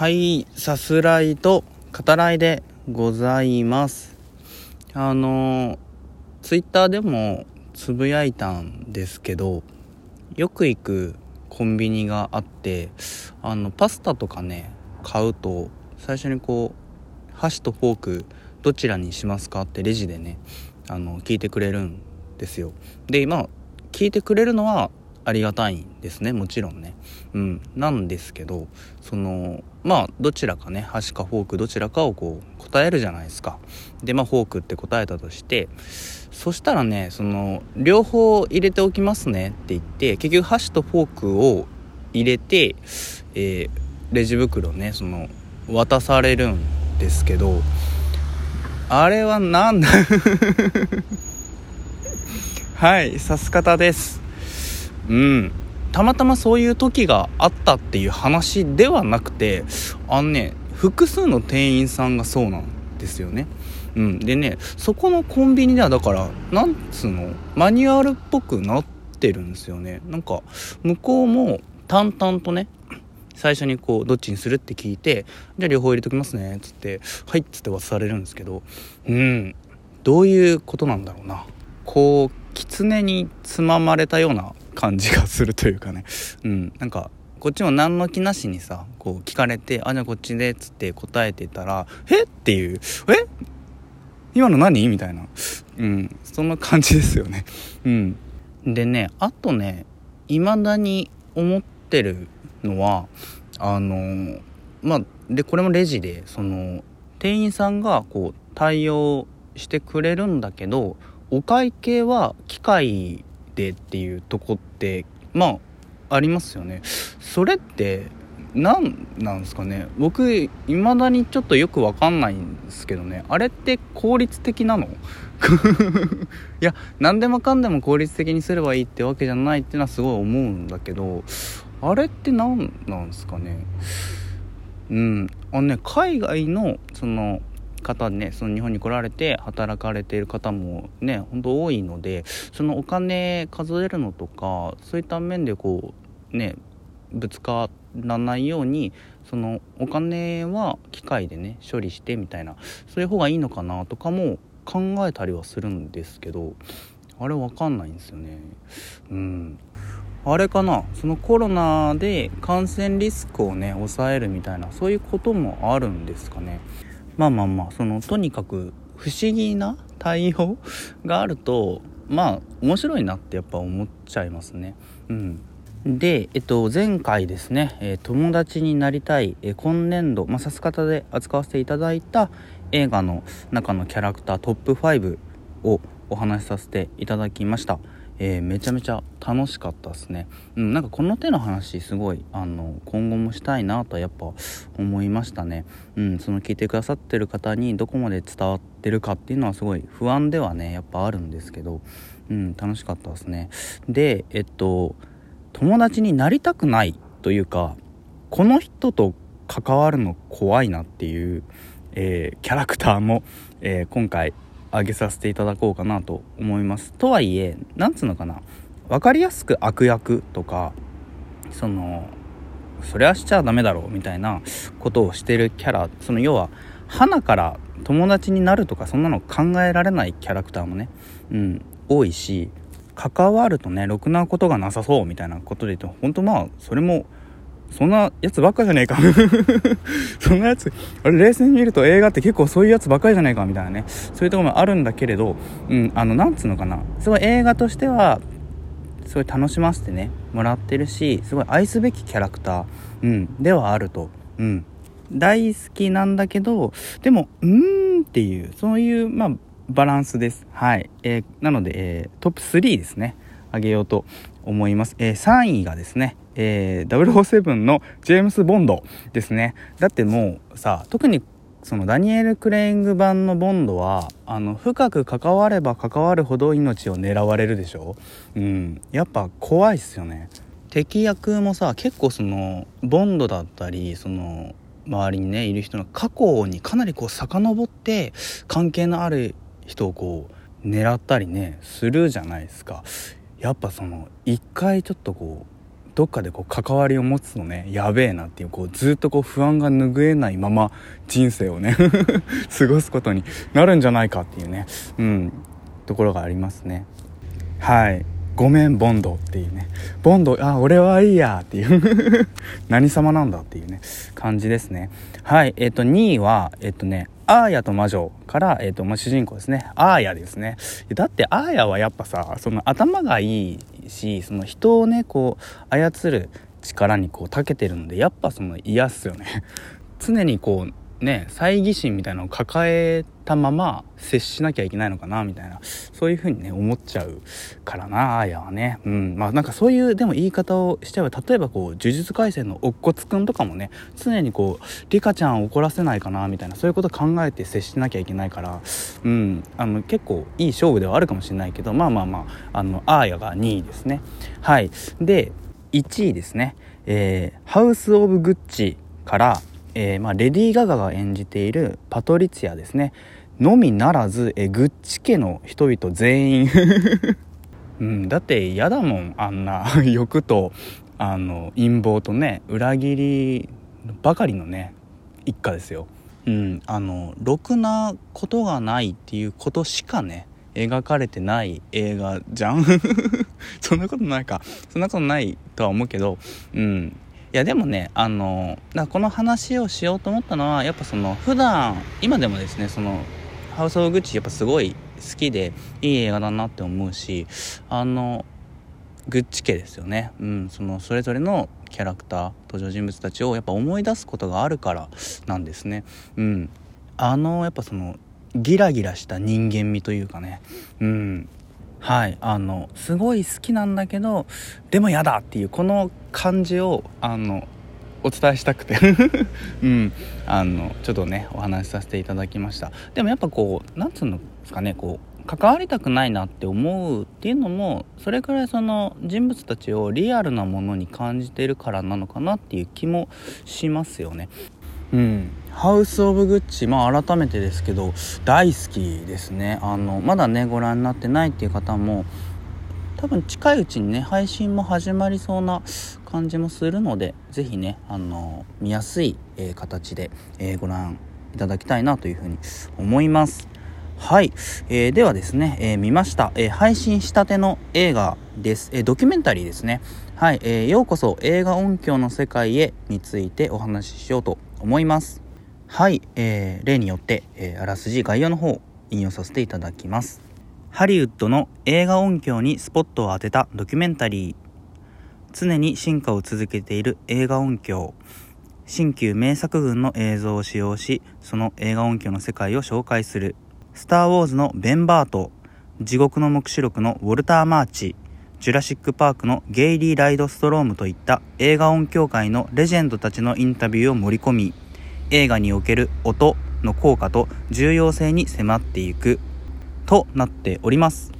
はい、さすらいと語らいでございます。あの、ツイッターでもつぶやいたんですけど、よく行くコンビニがあって、あの、パスタとかね、買うと、最初にこう、箸とフォーク、どちらにしますかってレジでね、あの、聞いてくれるんですよ。で、まあ、聞いてくれるのはありがたいんですねもちろんね。うん。なんですけどそのまあどちらかね箸かフォークどちらかをこう答えるじゃないですか。でまあフォークって答えたとしてそしたらねその両方入れておきますねって言って結局箸とフォークを入れて、えーレジ袋ねその渡されるんですけどあれはなんだ？はいさす方です。うん。たまたまそういう時があったっていう話ではなくてあのね複数の店員さんがそうなんですよね。うん。でねそこのコンビニではだからなんつうのマニュアルっぽくなってるんですよね。なんか向こうも淡々とね最初にこうどっちにするって聞いてじゃあ両方入れときますねっつってはいっつって渡されるんですけどうん。どういうことなんだろうな。こう狐につままれたような感じがするというかね。うん。なんかこっちも何の気なしにさこう聞かれて「あじゃあこっちで」っつって答えてたら「え？っ?」ていう「え？今の何?」みたいな。うん。そんな感じですよね。うん。でねあとね未だに思ってるのはあのまあでこれもレジでその店員さんがこう対応してくれるんだけどお会計は機械でっていうとこってまあありますよね。それって何なんですかね。僕いまだにちょっとよくわかんないんですけどね。あれって効率的なの？いや何でもかんでも効率的にすればいいってわけじゃないってのはすごい思うんだけどあれって何なんですかね。うん。あのね海外のその方ねその日本に来られて働かれている方もね本当多いのでそのお金数えるのとかそういった面でこうねぶつからないようにそのお金は機械でね処理してみたいなそういう方がいいのかなとかも考えたりはするんですけどあれわかんないんですよね。うん。あれかなそのコロナで感染リスクをね抑えるみたいなそういうこともあるんですかね。まあまあまあそのとにかく不思議な対応があるとまあ面白いなってやっぱ思っちゃいますねうんで、えっと、前回ですね、え友達になりたい、え今年度、まあ、さす方で扱わせていただいた映画の中のキャラクタートップ5をお話しさせていただきました。えーめちゃめちゃ楽しかったですね。うん、なんかこの手の話すごいあの今後もしたいなとやっぱ思いましたね。うん、その聞いてくださってる方にどこまで伝わってるかっていうのはすごい不安ではねやっぱあるんですけど、うん、楽しかったですね。で、えっと友達になりたくないというかこの人と関わるの怖いなっていう、えーキャラクターも、えー今回挙げさせていただこうかなと思います。とはいえなんつうのかな。分かりやすく悪役とかそのそれはしちゃダメだろうみたいなことをしてるキャラその要は花から友達になるとかそんなの考えられないキャラクターもね、うん、多いし関わるとねろくなことがなさそうみたいなことで言うと本当まあそれもそんなやつばっかじゃねえか。そんなやつあれ冷静に見ると映画って結構そういうやつばっかりじゃねえかみたいなね。そういうとこもあるんだけれどうんあのなんつうのかな。すごい映画としてはすごい楽しませてねもらってるしすごい愛すべきキャラクター、うん、ではあると、うん、大好きなんだけどでもうーんっていうそういうまあバランスです。はい、えーなので、えートップ3ですね。あげようと思います、えー3位がですね、えー、007のジェームス・ボンドですね。だってもうさ特にそのダニエル・クレイング版のボンドはあの深く関われば関わるほど命を狙われるでしょ？うん。やっぱ怖いっすよね。敵役もさ結構そのボンドだったりその周りにねいる人の過去にかなりこう遡って関係のある人をこう狙ったりねするじゃないですか。やっぱその一回ちょっとこうどっかでこう関わりを持つとねやべえなっていうこうずっとこう不安が拭えないまま人生をね 過ごすことになるんじゃないかっていうねうんところがありますね。はい。ごめんボンドっていうねボンドあ俺はいいやっていう 何様なんだっていうね感じですねはいえっ、ー、と2位はえっ、ー、とねアーヤと魔女から、えっ、ー、と、まあ、主人公ですね。アーヤですね。だってアーヤはやっぱさ、その頭がいいし、その人をね、こう、操る力にこう、長けてるんで、やっぱその嫌っすよね。常にこう、ね猜疑心みたいなのを抱えたまま接しなきゃいけないのかなみたいなそういう風にね思っちゃうからなあやはね。うん。まあなんかそういうでも言い方をしちゃえば例えばこう呪術廻戦の乙骨くんとかもね常にこうリカちゃんを怒らせないかなみたいなそういうこと考えて接しなきゃいけないからうん。あの結構いい勝負ではあるかもしれないけどまあまあまああのアーヤが2位ですね。はい。で1位ですね。えー、ハウス・オブ・グッチからえー、まあ、レディー・ガガが演じているパトリツィアですね。のみならず、え、グッチ家の人々全員。うん、だって嫌だもんあんな 欲とあの陰謀とね裏切りばかりのね一家ですよ。うん、あのろくなことがないっていうことしかね描かれてない映画じゃん。そんなことないか。そんなことないとは思うけどうん。いやでもねあのこの話をしようと思ったのはやっぱその普段今でもですねそのハウス・オブ・グッチやっぱすごい好きでいい映画だなって思うしあのグッチ家ですよね、うん、そのそれぞれのキャラクター登場人物たちをやっぱ思い出すことがあるからなんですね。うん、あのやっぱそのギラギラした人間味というかね、うん、はいあのすごい好きなんだけどでも嫌だっていうこの感じをあのお伝えしたくて。うん。あのちょっとねお話しさせていただきました。でもやっぱこうなんつうんですかねこう関わりたくないなって思うっていうのもそれくらいその人物たちをリアルなものに感じてるからなのかなっていう気もしますよね。うん、ハウス・オブ・グッチ、まあ、改めてですけど大好きですね。あのまだねご覧になってないっていう方も多分近いうちにね配信も始まりそうな感じもするので是非ねあの見やすい、えー、形で、えー、ご覧いただきたいなというふうに思います。はい、えー、ではですね、え見ました、え配信したての映画です、えドキュメンタリーですね。はい、えようこそ映画音響の世界へについてお話ししようと思います。はい、えー、例によって、え、あらすじ概要の方引用させていただきます。ハリウッドの映画音響にスポットを当てたドキュメンタリー。常に進化を続けている映画音響。新旧名作群の映像を使用しその映画音響の世界を紹介する「スター・ウォーズ」のベン・バート「地獄の黙示録」のウォルター・マーチ。ジュラシック・パークのゲイリー・ライド・ストロームといった映画音響界のレジェンドたちのインタビューを盛り込み映画における音の効果と重要性に迫っていく。となっております。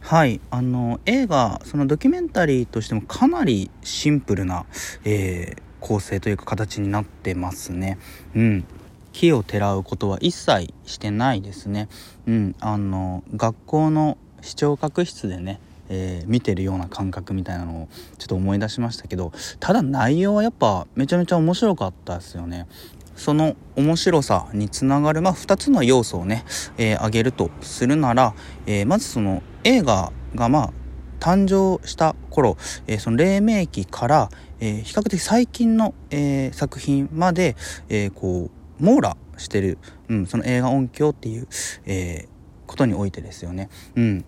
はい。あの映画そのドキュメンタリーとしてもかなりシンプルな、えー、構成というか形になってますね。うん。木をてらうことは一切してないですね。うん。あの学校の視聴覚室でねえー、見てるような感覚みたいなのをちょっと思い出しましたけどただ内容はやっぱめちゃめちゃ面白かったですよね。その面白さにつながる、まあ、2つの要素をね、えー、挙げるとするなら、えー、まずその映画がまあ誕生した頃、えー、その黎明期から、えー、比較的最近の、えー、作品まで、えー、こう網羅してる、うん、その映画音響っていう、えー、ことにおいてですよね。うん、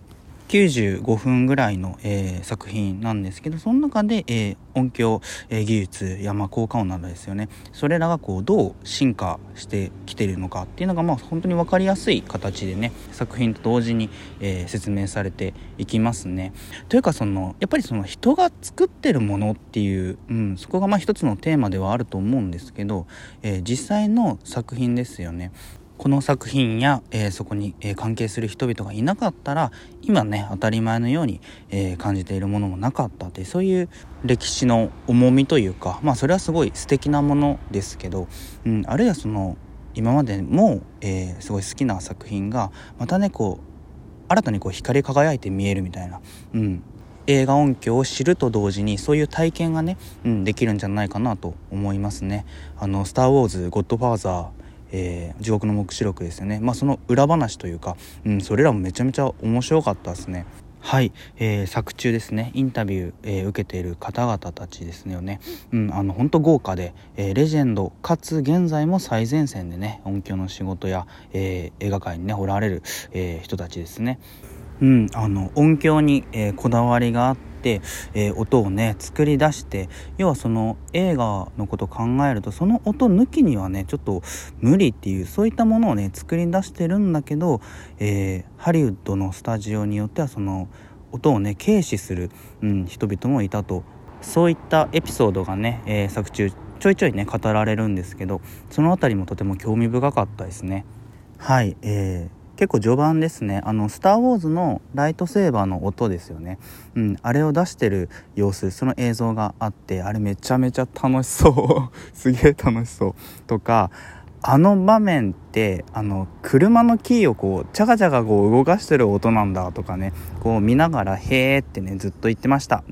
95分ぐらいの、えー、作品なんですけどその中で、えー、音響、えー、技術や、まあ、効果音などですよねそれらがこうどう進化してきてるのかっていうのが、まあ、本当に分かりやすい形でね作品と同時に、え説明されていきますね。というかそのやっぱりその人が作ってるものっていう、うん、そこがまあ一つのテーマではあると思うんですけど、え実際の作品ですよね。この作品や、えー、そこに、えー、関係する人々がいなかったら今ね当たり前のように、えー、感じているものもなかったってそういう歴史の重みというかまあそれはすごい素敵なものですけど、うん、あるいはその今までも、えすごい好きな作品がまたねこう新たにこう光り輝いて見えるみたいな、うん、映画音響を知ると同時にそういう体験がね、うん、できるんじゃないかなと思いますね。あのスター・ウォーズ・ゴッドファーザーえー、地獄の黙示録ですよね、まあ、その裏話というか、うん、それらもめちゃめちゃ面白かったですね。はい、えー、作中ですね。インタビュー、えー、受けている方々たちですよね、うん、あの本当豪華で、えー、レジェンドかつ現在も最前線でね音響の仕事や、えー、映画界にねおられる、えー、人たちですね、うん、あの音響に、えー、こだわりがあって、えー、音をね作り出して要はその映画のことを考えるとその音抜きにはねちょっと無理っていうそういったものをね作り出してるんだけど、えー、ハリウッドのスタジオによってはその音をね軽視する、うん、人々もいたと。そういったエピソードがね、えー、作中ちょいちょいね語られるんですけどその辺りもとても興味深かったですね。はい、えー結構序盤ですね。あの「スター・ウォーズ」のライトセーバーの音ですよね、うん、あれを出してる様子その映像があってあれめちゃめちゃ楽しそう。すげえ楽しそう。とかあの場面ってあの車のキーをこうチャカチャカこう動かしてる音なんだとかねこう見ながら「へーってねずっと言ってました。